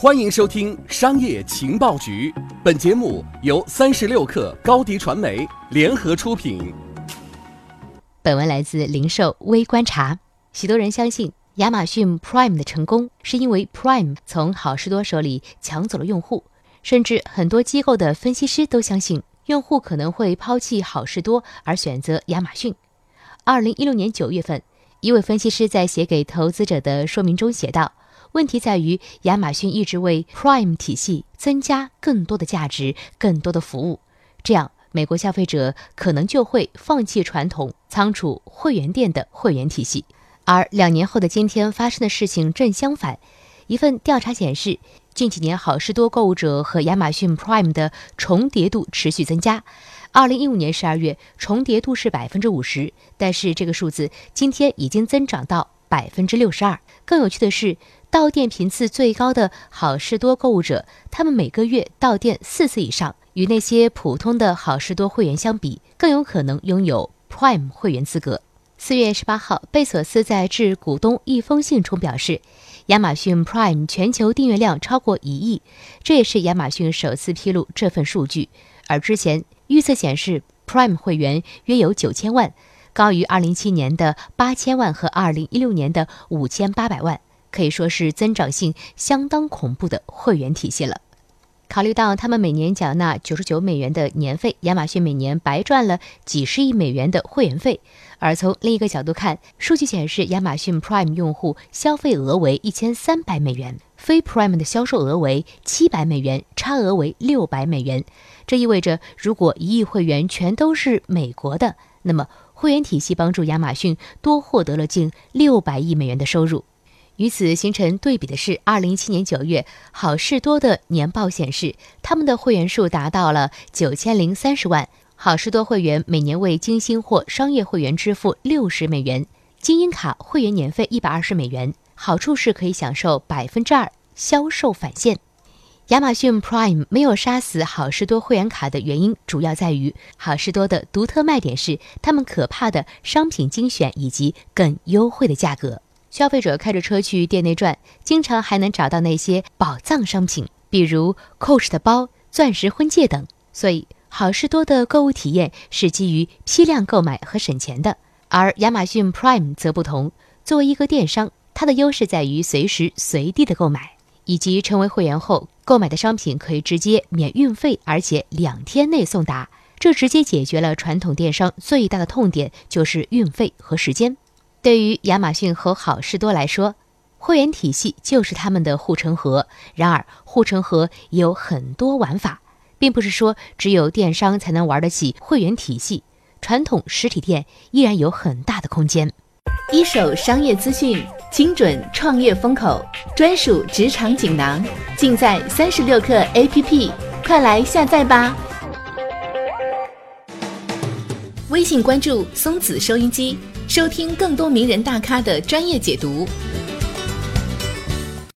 欢迎收听《商业情报局》，本节目由三十六克高低传媒联合出品。本文来自零售微观察。许多人相信亚马逊 Prime 的成功是因为 Prime 从好事多手里抢走了用户，甚至很多机构的分析师都相信用户可能会抛弃好事多而选择亚马逊。二零一六年九月份，一位分析师在写给投资者的说明中写道。问题在于，亚马逊一直为 Prime 体系增加更多的价值、更多的服务，这样美国消费者可能就会放弃传统仓储会员店的会员体系。而两年后的今天发生的事情正相反。一份调查显示，近几年好事多购物者和亚马逊 Prime 的重叠度持续增加。二零一五年十二月，重叠度是百分之五十，但是这个数字今天已经增长到百分之六十二。更有趣的是。到店频次最高的好事多购物者，他们每个月到店四次以上，与那些普通的好事多会员相比，更有可能拥有 Prime 会员资格。四月十八号，贝索斯在致股东一封信中表示，亚马逊 Prime 全球订阅量超过一亿，这也是亚马逊首次披露这份数据。而之前预测显示，Prime 会员约有九千万，高于二零一七年的八千万和二零一六年的五千八百万。可以说是增长性相当恐怖的会员体系了。考虑到他们每年缴纳九十九美元的年费，亚马逊每年白赚了几十亿美元的会员费。而从另一个角度看，数据显示亚马逊 Prime 用户消费额为一千三百美元，非 Prime 的销售额为七百美元，差额为六百美元。这意味着，如果一亿会员全都是美国的，那么会员体系帮助亚马逊多获得了近六百亿美元的收入。与此形成对比的是，二零一七年九月，好事多的年报显示，他们的会员数达到了九千零三十万。好事多会员每年为金星或商业会员支付六十美元，精英卡会员年费一百二十美元，好处是可以享受百分之二销售返现。亚马逊 Prime 没有杀死好事多会员卡的原因，主要在于好事多的独特卖点是他们可怕的商品精选以及更优惠的价格。消费者开着车去店内转，经常还能找到那些宝藏商品，比如 Coach 的包、钻石婚戒等。所以，好事多的购物体验是基于批量购买和省钱的。而亚马逊 Prime 则不同，作为一个电商，它的优势在于随时随地的购买，以及成为会员后购买的商品可以直接免运费，而且两天内送达。这直接解决了传统电商最大的痛点，就是运费和时间。对于亚马逊和好事多来说，会员体系就是他们的护城河。然而，护城河也有很多玩法，并不是说只有电商才能玩得起会员体系，传统实体店依然有很大的空间。一手商业资讯，精准创业风口，专属职场锦囊，尽在三十六课 APP，快来下载吧！微信关注松子收音机。收听更多名人大咖的专业解读。